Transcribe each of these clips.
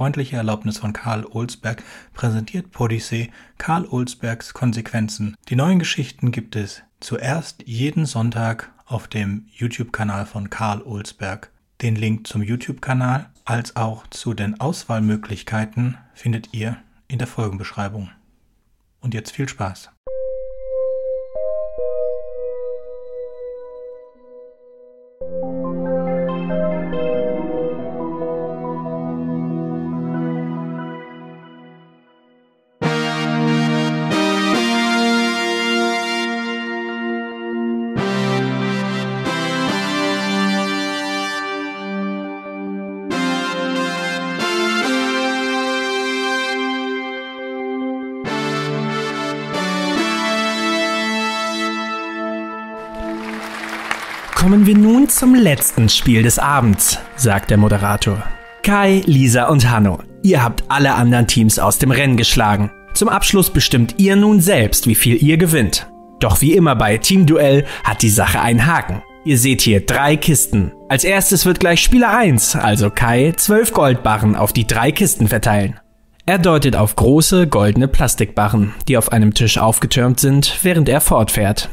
freundliche Erlaubnis von Karl Olsberg präsentiert Podyssee Karl Olsbergs Konsequenzen. Die neuen Geschichten gibt es zuerst jeden Sonntag auf dem YouTube-Kanal von Karl Olsberg. Den Link zum YouTube-Kanal als auch zu den Auswahlmöglichkeiten findet ihr in der Folgenbeschreibung. Und jetzt viel Spaß. Kommen wir nun zum letzten Spiel des Abends, sagt der Moderator. Kai, Lisa und Hanno, ihr habt alle anderen Teams aus dem Rennen geschlagen. Zum Abschluss bestimmt ihr nun selbst, wie viel ihr gewinnt. Doch wie immer bei Teamduell hat die Sache einen Haken. Ihr seht hier drei Kisten. Als erstes wird gleich Spieler 1, also Kai, zwölf Goldbarren auf die drei Kisten verteilen. Er deutet auf große goldene Plastikbarren, die auf einem Tisch aufgetürmt sind, während er fortfährt.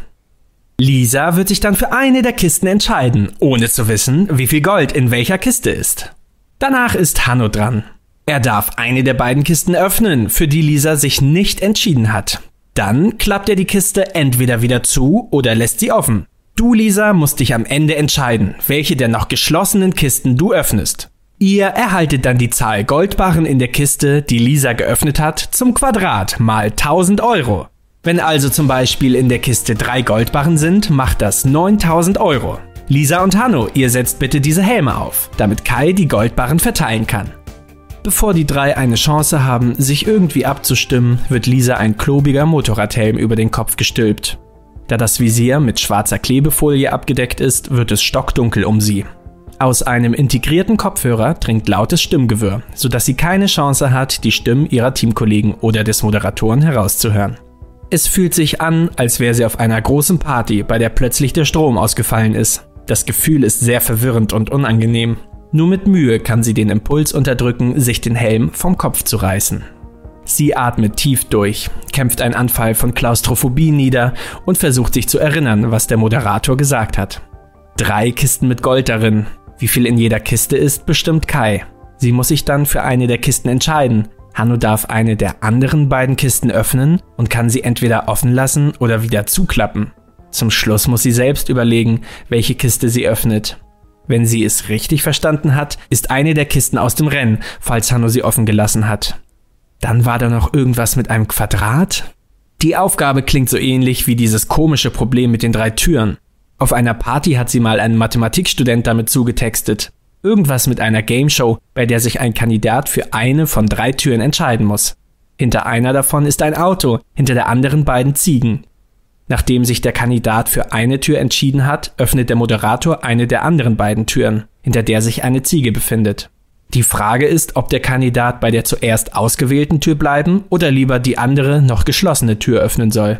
Lisa wird sich dann für eine der Kisten entscheiden, ohne zu wissen, wie viel Gold in welcher Kiste ist. Danach ist Hanno dran. Er darf eine der beiden Kisten öffnen, für die Lisa sich nicht entschieden hat. Dann klappt er die Kiste entweder wieder zu oder lässt sie offen. Du, Lisa, musst dich am Ende entscheiden, welche der noch geschlossenen Kisten du öffnest. Ihr erhaltet dann die Zahl Goldbarren in der Kiste, die Lisa geöffnet hat, zum Quadrat mal 1000 Euro. Wenn also zum Beispiel in der Kiste drei Goldbarren sind, macht das 9000 Euro. Lisa und Hanno, ihr setzt bitte diese Helme auf, damit Kai die Goldbarren verteilen kann. Bevor die drei eine Chance haben, sich irgendwie abzustimmen, wird Lisa ein klobiger Motorradhelm über den Kopf gestülpt. Da das Visier mit schwarzer Klebefolie abgedeckt ist, wird es stockdunkel um sie. Aus einem integrierten Kopfhörer dringt lautes Stimmgewirr, sodass sie keine Chance hat, die Stimmen ihrer Teamkollegen oder des Moderatoren herauszuhören. Es fühlt sich an, als wäre sie auf einer großen Party, bei der plötzlich der Strom ausgefallen ist. Das Gefühl ist sehr verwirrend und unangenehm. Nur mit Mühe kann sie den Impuls unterdrücken, sich den Helm vom Kopf zu reißen. Sie atmet tief durch, kämpft einen Anfall von Klaustrophobie nieder und versucht sich zu erinnern, was der Moderator gesagt hat. Drei Kisten mit Gold darin. Wie viel in jeder Kiste ist, bestimmt Kai. Sie muss sich dann für eine der Kisten entscheiden, Hanno darf eine der anderen beiden Kisten öffnen und kann sie entweder offen lassen oder wieder zuklappen. Zum Schluss muss sie selbst überlegen, welche Kiste sie öffnet. Wenn sie es richtig verstanden hat, ist eine der Kisten aus dem Rennen, falls Hanno sie offen gelassen hat. Dann war da noch irgendwas mit einem Quadrat? Die Aufgabe klingt so ähnlich wie dieses komische Problem mit den drei Türen. Auf einer Party hat sie mal einen Mathematikstudent damit zugetextet. Irgendwas mit einer Gameshow, bei der sich ein Kandidat für eine von drei Türen entscheiden muss. Hinter einer davon ist ein Auto, hinter der anderen beiden Ziegen. Nachdem sich der Kandidat für eine Tür entschieden hat, öffnet der Moderator eine der anderen beiden Türen, hinter der sich eine Ziege befindet. Die Frage ist, ob der Kandidat bei der zuerst ausgewählten Tür bleiben oder lieber die andere, noch geschlossene Tür öffnen soll.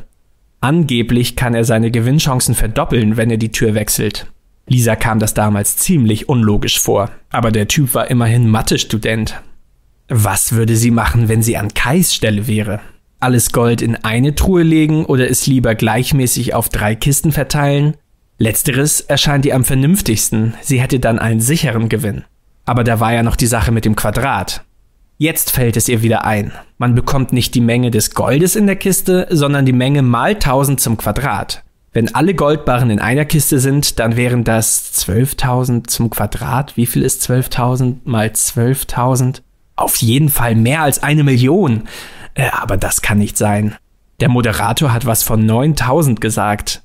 Angeblich kann er seine Gewinnchancen verdoppeln, wenn er die Tür wechselt. Lisa kam das damals ziemlich unlogisch vor, aber der Typ war immerhin Mathe-Student. Was würde sie machen, wenn sie an Kais Stelle wäre? Alles Gold in eine Truhe legen oder es lieber gleichmäßig auf drei Kisten verteilen? Letzteres erscheint ihr am vernünftigsten, sie hätte dann einen sicheren Gewinn. Aber da war ja noch die Sache mit dem Quadrat. Jetzt fällt es ihr wieder ein. Man bekommt nicht die Menge des Goldes in der Kiste, sondern die Menge mal 1000 zum Quadrat. Wenn alle Goldbarren in einer Kiste sind, dann wären das 12.000 zum Quadrat. Wie viel ist 12.000 mal 12.000? Auf jeden Fall mehr als eine Million. Äh, aber das kann nicht sein. Der Moderator hat was von 9000 gesagt.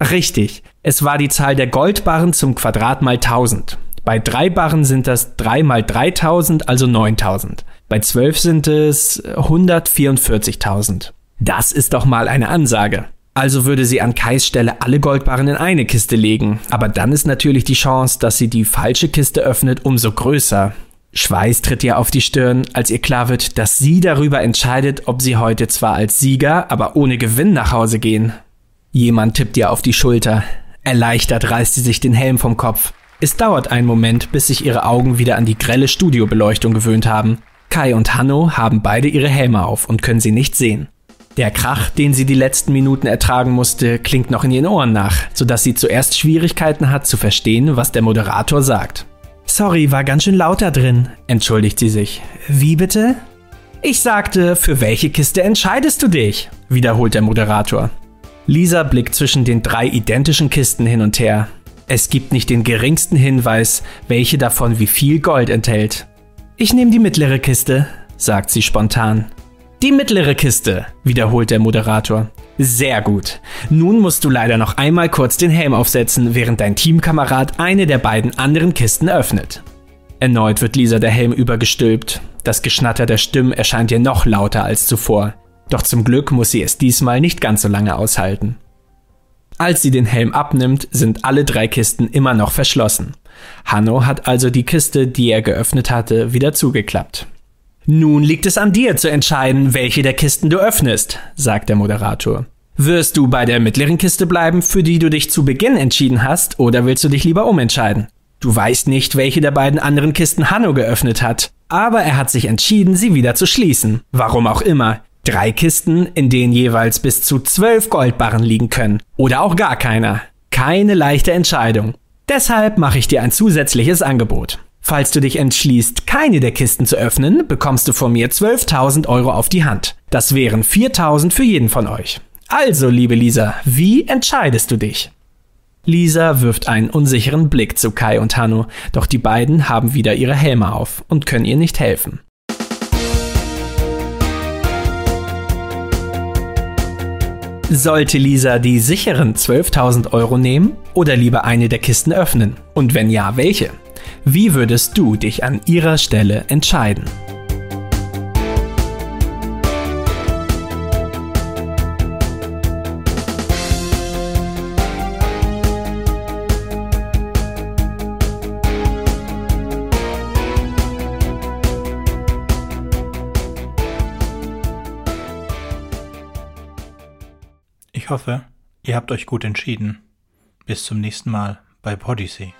Richtig, es war die Zahl der Goldbarren zum Quadrat mal 1000. Bei drei Barren sind das 3 mal 3000, also 9000. Bei 12 sind es 144.000. Das ist doch mal eine Ansage. Also würde sie an Kais Stelle alle Goldbarren in eine Kiste legen. Aber dann ist natürlich die Chance, dass sie die falsche Kiste öffnet, umso größer. Schweiß tritt ihr auf die Stirn, als ihr klar wird, dass sie darüber entscheidet, ob sie heute zwar als Sieger, aber ohne Gewinn nach Hause gehen. Jemand tippt ihr auf die Schulter. Erleichtert reißt sie sich den Helm vom Kopf. Es dauert einen Moment, bis sich ihre Augen wieder an die grelle Studiobeleuchtung gewöhnt haben. Kai und Hanno haben beide ihre Helme auf und können sie nicht sehen. Der Krach, den sie die letzten Minuten ertragen musste, klingt noch in ihren Ohren nach, sodass sie zuerst Schwierigkeiten hat zu verstehen, was der Moderator sagt. Sorry, war ganz schön laut da drin, entschuldigt sie sich. Wie bitte? Ich sagte, für welche Kiste entscheidest du dich? wiederholt der Moderator. Lisa blickt zwischen den drei identischen Kisten hin und her. Es gibt nicht den geringsten Hinweis, welche davon wie viel Gold enthält. Ich nehme die mittlere Kiste, sagt sie spontan. Die mittlere Kiste, wiederholt der Moderator. Sehr gut. Nun musst du leider noch einmal kurz den Helm aufsetzen, während dein Teamkamerad eine der beiden anderen Kisten öffnet. Erneut wird Lisa der Helm übergestülpt. Das Geschnatter der Stimmen erscheint ihr noch lauter als zuvor. Doch zum Glück muss sie es diesmal nicht ganz so lange aushalten. Als sie den Helm abnimmt, sind alle drei Kisten immer noch verschlossen. Hanno hat also die Kiste, die er geöffnet hatte, wieder zugeklappt. Nun liegt es an dir zu entscheiden, welche der Kisten du öffnest, sagt der Moderator. Wirst du bei der mittleren Kiste bleiben, für die du dich zu Beginn entschieden hast, oder willst du dich lieber umentscheiden? Du weißt nicht, welche der beiden anderen Kisten Hanno geöffnet hat, aber er hat sich entschieden, sie wieder zu schließen. Warum auch immer. Drei Kisten, in denen jeweils bis zu zwölf Goldbarren liegen können. Oder auch gar keiner. Keine leichte Entscheidung. Deshalb mache ich dir ein zusätzliches Angebot. Falls du dich entschließt, keine der Kisten zu öffnen, bekommst du von mir 12.000 Euro auf die Hand. Das wären 4.000 für jeden von euch. Also, liebe Lisa, wie entscheidest du dich? Lisa wirft einen unsicheren Blick zu Kai und Hanno, doch die beiden haben wieder ihre Helme auf und können ihr nicht helfen. Sollte Lisa die sicheren 12.000 Euro nehmen oder lieber eine der Kisten öffnen? Und wenn ja, welche? Wie würdest du dich an ihrer Stelle entscheiden? Ich hoffe, ihr habt euch gut entschieden. Bis zum nächsten Mal bei Podyssey.